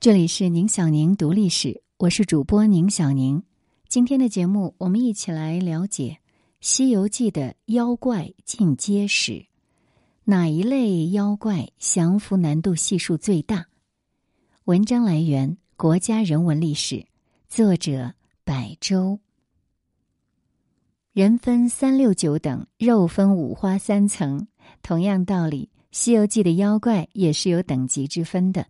这里是宁小宁读历史，我是主播宁小宁。今天的节目，我们一起来了解《西游记》的妖怪进阶史。哪一类妖怪降服难度系数最大？文章来源：国家人文历史，作者：百周。人分三六九等，肉分五花三层。同样道理，《西游记》的妖怪也是有等级之分的。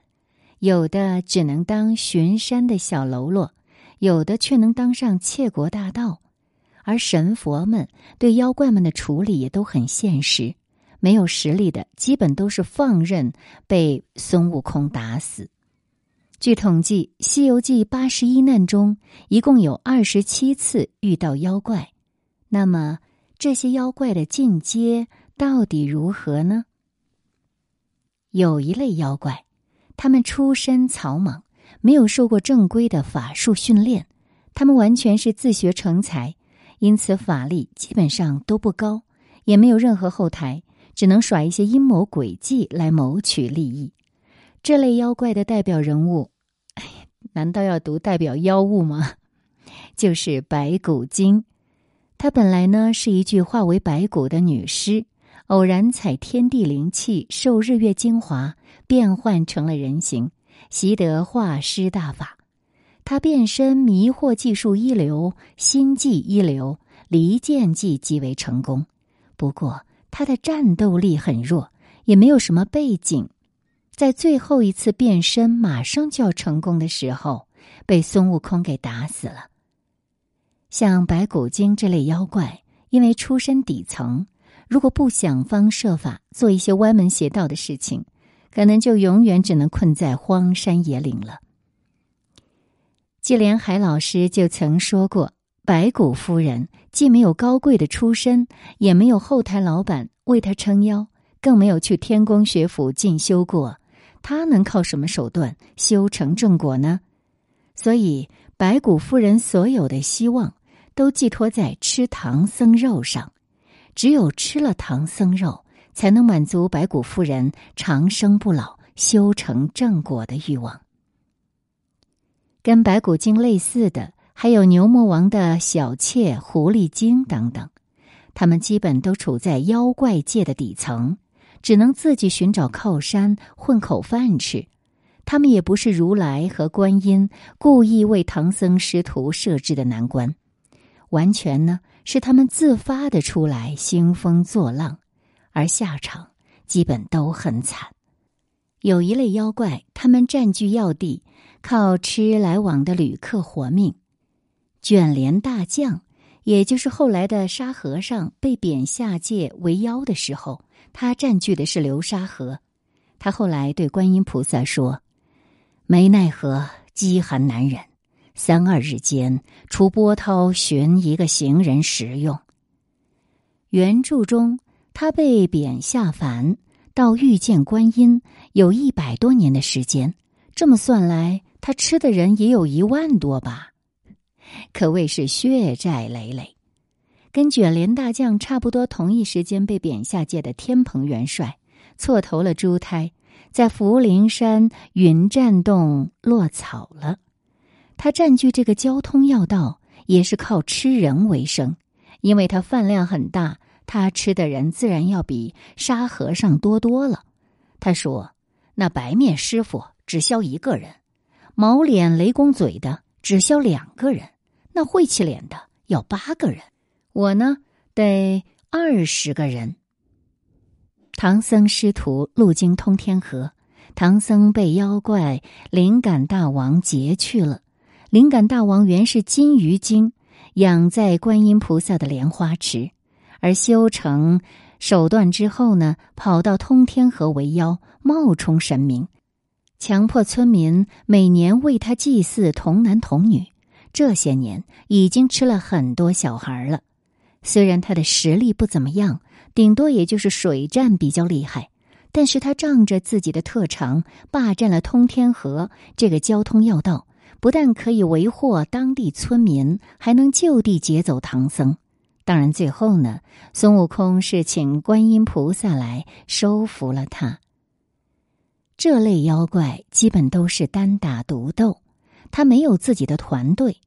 有的只能当巡山的小喽啰，有的却能当上窃国大盗，而神佛们对妖怪们的处理也都很现实。没有实力的，基本都是放任被孙悟空打死。据统计，《西游记》八十一难中，一共有二十七次遇到妖怪。那么，这些妖怪的进阶到底如何呢？有一类妖怪。他们出身草莽，没有受过正规的法术训练，他们完全是自学成才，因此法力基本上都不高，也没有任何后台，只能耍一些阴谋诡计来谋取利益。这类妖怪的代表人物，哎，难道要读代表妖物吗？就是白骨精。她本来呢是一具化为白骨的女尸，偶然采天地灵气，受日月精华。变换成了人形，习得化尸大法。他变身迷惑技术一流，心计一流，离间计极为成功。不过他的战斗力很弱，也没有什么背景。在最后一次变身马上就要成功的时候，被孙悟空给打死了。像白骨精这类妖怪，因为出身底层，如果不想方设法做一些歪门邪道的事情。可能就永远只能困在荒山野岭了。纪连海老师就曾说过：“白骨夫人既没有高贵的出身，也没有后台老板为她撑腰，更没有去天宫学府进修过，她能靠什么手段修成正果呢？所以，白骨夫人所有的希望都寄托在吃唐僧肉上，只有吃了唐僧肉。”才能满足白骨夫人长生不老、修成正果的欲望。跟白骨精类似的，还有牛魔王的小妾狐狸精等等，他们基本都处在妖怪界的底层，只能自己寻找靠山混口饭吃。他们也不是如来和观音故意为唐僧师徒设置的难关，完全呢是他们自发的出来兴风作浪。而下场基本都很惨。有一类妖怪，他们占据要地，靠吃来往的旅客活命。卷帘大将，也就是后来的沙和尚被贬下界为妖的时候，他占据的是流沙河。他后来对观音菩萨说：“没奈何，饥寒难忍，三二日间出波涛寻一个行人食用。”原著中。他被贬下凡，到遇见观音，有一百多年的时间。这么算来，他吃的人也有一万多吧，可谓是血债累累。跟卷帘大将差不多同一时间被贬下界的天蓬元帅，错投了猪胎，在福陵山云栈洞落草了。他占据这个交通要道，也是靠吃人为生，因为他饭量很大。他吃的人自然要比沙和尚多多了。他说：“那白面师傅只消一个人，毛脸雷公嘴的只消两个人，那晦气脸的要八个人，我呢得二十个人。”唐僧师徒路经通天河，唐僧被妖怪灵感大王劫去了。灵感大王原是金鱼精，养在观音菩萨的莲花池。而修成手段之后呢，跑到通天河为妖，冒充神明，强迫村民每年为他祭祀童男童女。这些年已经吃了很多小孩了。虽然他的实力不怎么样，顶多也就是水战比较厉害，但是他仗着自己的特长，霸占了通天河这个交通要道，不但可以为祸当地村民，还能就地劫走唐僧。当然，最后呢，孙悟空是请观音菩萨来收服了他。这类妖怪基本都是单打独斗，他没有自己的团队。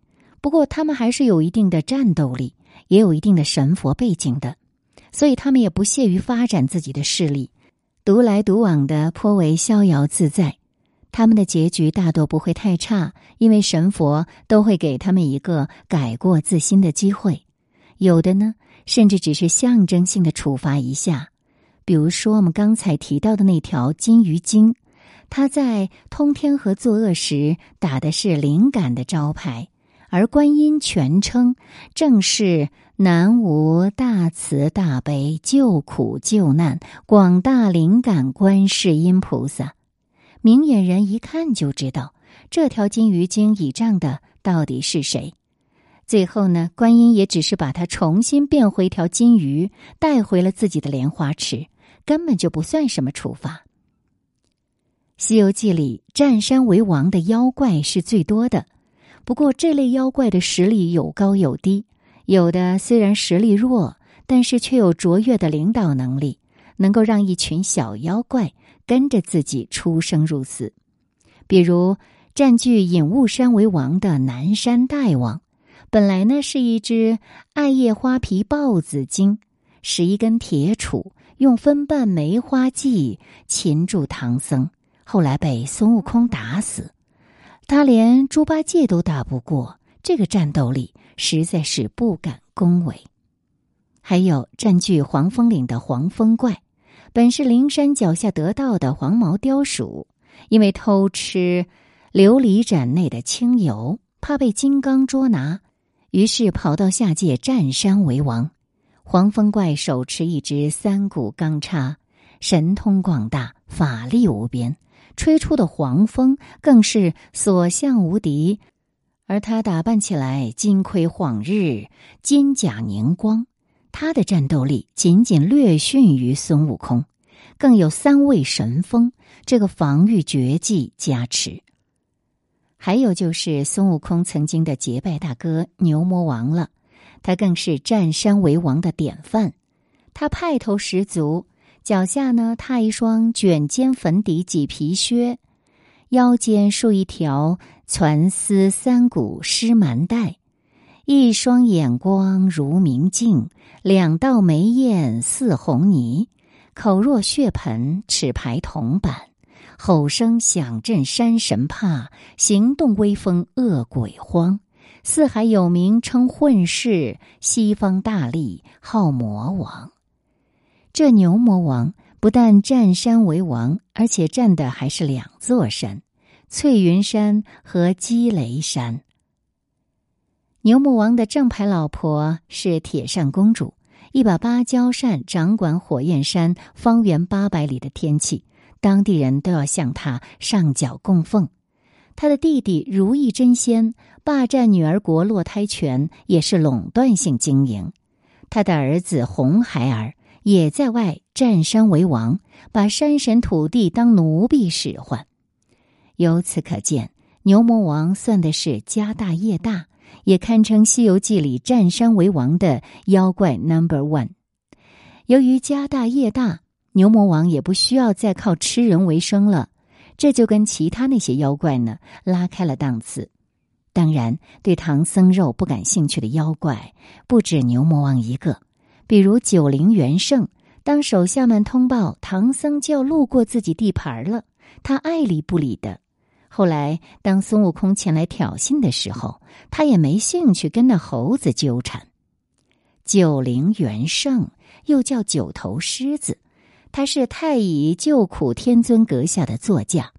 不过，他们还是有一定的战斗力，也有一定的神佛背景的，所以他们也不屑于发展自己的势力，独来独往的颇为逍遥自在。他们的结局大多不会太差，因为神佛都会给他们一个改过自新的机会。有的呢，甚至只是象征性的处罚一下。比如说，我们刚才提到的那条金鱼精，它在通天河作恶时打的是灵感的招牌，而观音全称正是南无大慈大悲救苦救难广大灵感观世音菩萨。明眼人一看就知道，这条金鱼精倚仗的到底是谁。最后呢，观音也只是把它重新变回一条金鱼，带回了自己的莲花池，根本就不算什么处罚。《西游记》里占山为王的妖怪是最多的，不过这类妖怪的实力有高有低，有的虽然实力弱，但是却有卓越的领导能力，能够让一群小妖怪。跟着自己出生入死，比如占据隐雾山为王的南山大王，本来呢是一只艾叶花皮豹子精，使一根铁杵用分瓣梅花计擒住唐僧，后来被孙悟空打死，他连猪八戒都打不过，这个战斗力实在是不敢恭维。还有占据黄风岭的黄风怪。本是灵山脚下得到的黄毛雕鼠，因为偷吃琉璃盏内的清油，怕被金刚捉拿，于是跑到下界占山为王。黄风怪手持一支三股钢叉，神通广大，法力无边，吹出的黄风更是所向无敌。而他打扮起来金盔晃日，金甲凝光。他的战斗力仅仅略逊于孙悟空，更有三位神风这个防御绝技加持。还有就是孙悟空曾经的结拜大哥牛魔王了，他更是占山为王的典范。他派头十足，脚下呢踏一双卷尖粉底麂皮靴，腰间束一条攒丝三股湿蛮带。一双眼光如明镜，两道眉眼似红泥，口若血盆，齿排铜板，吼声响震山神怕，行动威风恶鬼慌。四海有名称混世，西方大力号魔王。这牛魔王不但占山为王，而且占的还是两座山：翠云山和积雷山。牛魔王的正牌老婆是铁扇公主，一把芭蕉扇掌管火焰山方圆八百里的天气，当地人都要向他上缴供奉。他的弟弟如意真仙霸占女儿国落胎权，也是垄断性经营。他的儿子红孩儿也在外占山为王，把山神土地当奴婢使唤。由此可见，牛魔王算的是家大业大。也堪称《西游记》里占山为王的妖怪 Number One。由于家大业大，牛魔王也不需要再靠吃人为生了，这就跟其他那些妖怪呢拉开了档次。当然，对唐僧肉不感兴趣的妖怪不止牛魔王一个，比如九灵元圣。当手下们通报唐僧就要路过自己地盘了，他爱理不理的。后来，当孙悟空前来挑衅的时候，他也没兴趣跟那猴子纠缠。九灵元圣又叫九头狮子，他是太乙救苦天尊阁下的座驾。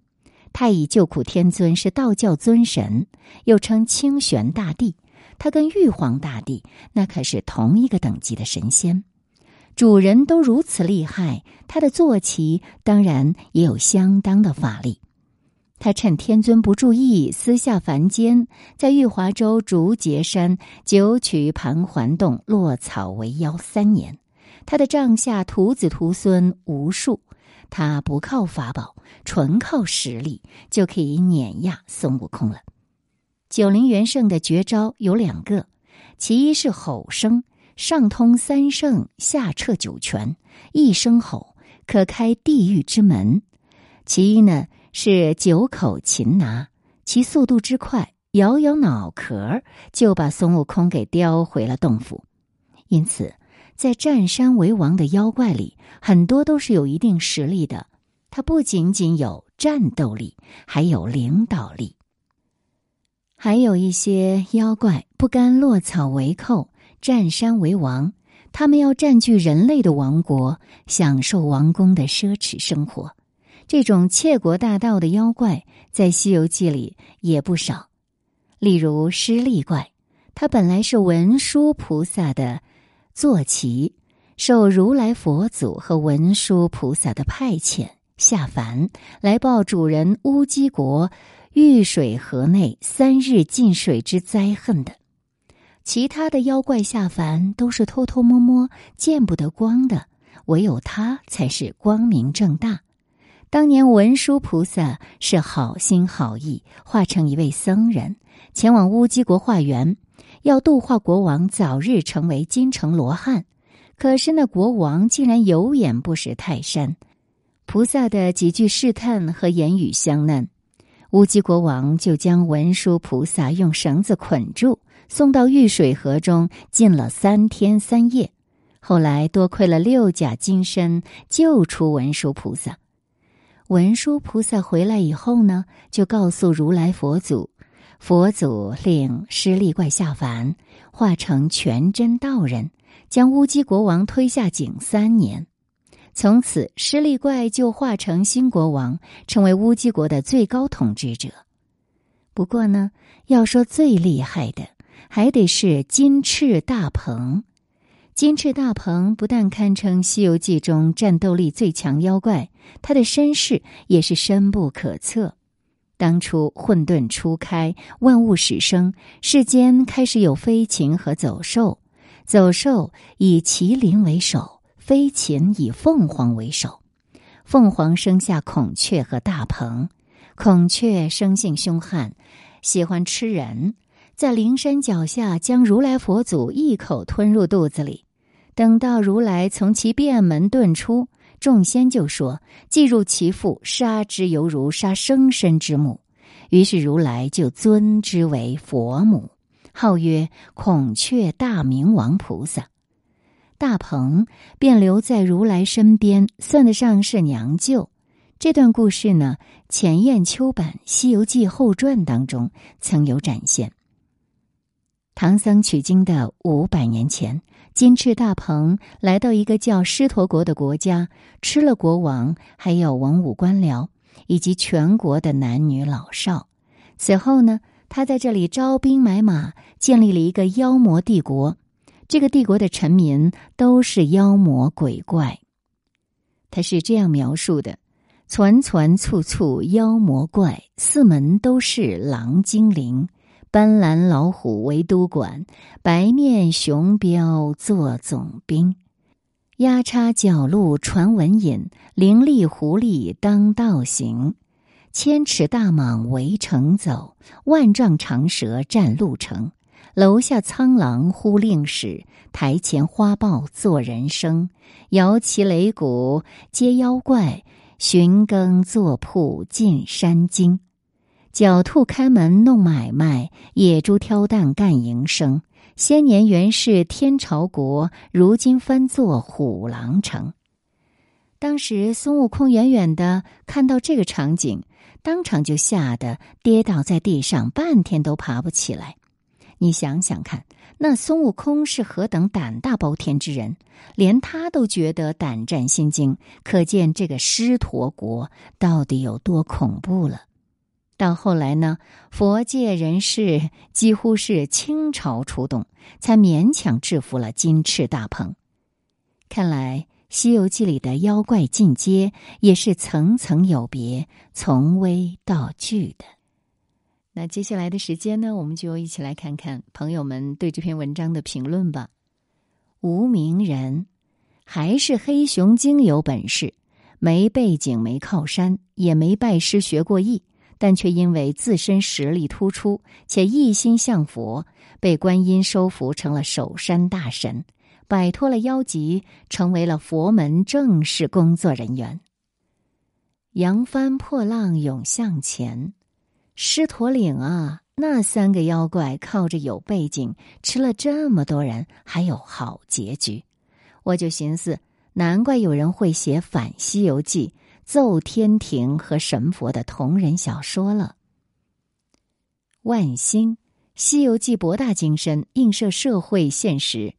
太乙救苦天尊是道教尊神，又称清玄大帝。他跟玉皇大帝那可是同一个等级的神仙。主人都如此厉害，他的坐骑当然也有相当的法力。他趁天尊不注意，私下凡间，在玉华州竹节山九曲盘桓洞落草为妖三年。他的帐下徒子徒孙无数，他不靠法宝，纯靠实力就可以碾压孙悟空了。九灵元圣的绝招有两个，其一是吼声，上通三圣，下彻九泉，一声吼可开地狱之门。其一呢是九口擒拿，其速度之快，摇摇脑壳就把孙悟空给叼回了洞府。因此，在占山为王的妖怪里，很多都是有一定实力的。他不仅仅有战斗力，还有领导力。还有一些妖怪不甘落草为寇，占山为王。他们要占据人类的王国，享受王宫的奢侈生活。这种窃国大盗的妖怪，在《西游记》里也不少。例如施利怪，他本来是文殊菩萨的坐骑，受如来佛祖和文殊菩萨的派遣下凡，来报主人乌鸡国遇水河内三日进水之灾恨的。其他的妖怪下凡都是偷偷摸摸、见不得光的，唯有他才是光明正大。当年文殊菩萨是好心好意，化成一位僧人，前往乌鸡国化缘，要度化国王早日成为金城罗汉。可是那国王竟然有眼不识泰山，菩萨的几句试探和言语相难，乌鸡国王就将文殊菩萨用绳子捆住。送到玉水河中浸了三天三夜，后来多亏了六甲金身救出文殊菩萨。文殊菩萨回来以后呢，就告诉如来佛祖，佛祖令施利怪下凡，化成全真道人，将乌鸡国王推下井三年。从此，施利怪就化成新国王，成为乌鸡国的最高统治者。不过呢，要说最厉害的。还得是金翅大鹏，金翅大鹏不但堪称《西游记》中战斗力最强妖怪，他的身世也是深不可测。当初混沌初开，万物始生，世间开始有飞禽和走兽。走兽以麒麟为首，飞禽以凤凰为首。凤凰生下孔雀和大鹏，孔雀生性凶悍，喜欢吃人。在灵山脚下，将如来佛祖一口吞入肚子里。等到如来从其便门遁出，众仙就说：“既入其腹，杀之犹如杀生身之母。”于是如来就尊之为佛母，号曰孔雀大明王菩萨。大鹏便留在如来身边，算得上是娘舅。这段故事呢，《前燕秋版《西游记后传》当中曾有展现。唐僧取经的五百年前，金翅大鹏来到一个叫狮驼国的国家，吃了国王还有文武官僚以及全国的男女老少。此后呢，他在这里招兵买马，建立了一个妖魔帝国。这个帝国的臣民都是妖魔鬼怪。他是这样描述的：“攒攒簇簇妖魔怪，四门都是狼精灵。”斑斓老虎为都管，白面熊彪做总兵，压叉角鹿传文引，伶俐狐狸当道行，千尺大蟒围城走，万丈长蛇占路城。楼下苍狼呼令使，台前花豹做人声，摇旗擂鼓接妖怪，寻耕作铺进山精。狡兔开门弄买卖，野猪挑担干营生。先年原是天朝国，如今翻作虎狼城。当时孙悟空远远的看到这个场景，当场就吓得跌倒在地上，半天都爬不起来。你想想看，那孙悟空是何等胆大包天之人，连他都觉得胆战心惊，可见这个狮驼国到底有多恐怖了。到后来呢，佛界人士几乎是倾巢出动，才勉强制服了金翅大鹏。看来《西游记》里的妖怪进阶也是层层有别，从微到巨的。那接下来的时间呢，我们就一起来看看朋友们对这篇文章的评论吧。无名人还是黑熊精有本事，没背景，没靠山，也没拜师学过艺。但却因为自身实力突出，且一心向佛，被观音收服成了守山大神，摆脱了妖籍，成为了佛门正式工作人员。扬帆破浪涌向前。狮驼岭啊，那三个妖怪靠着有背景，吃了这么多人，还有好结局。我就寻思，难怪有人会写反《西游记》、奏天庭和神佛的同人小说了。万星，《西游记》博大精深，映射社会现实。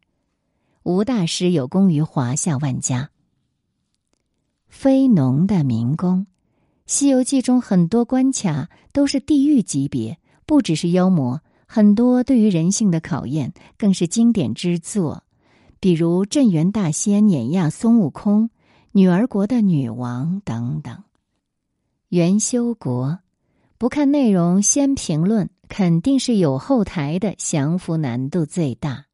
吴大师有功于华夏万家。非农的民工，《西游记》中很多关卡都是地狱级别，不只是妖魔，很多对于人性的考验更是经典之作。比如镇元大仙碾压孙悟空、女儿国的女王等等。元修国，不看内容先评论，肯定是有后台的，降服难度最大。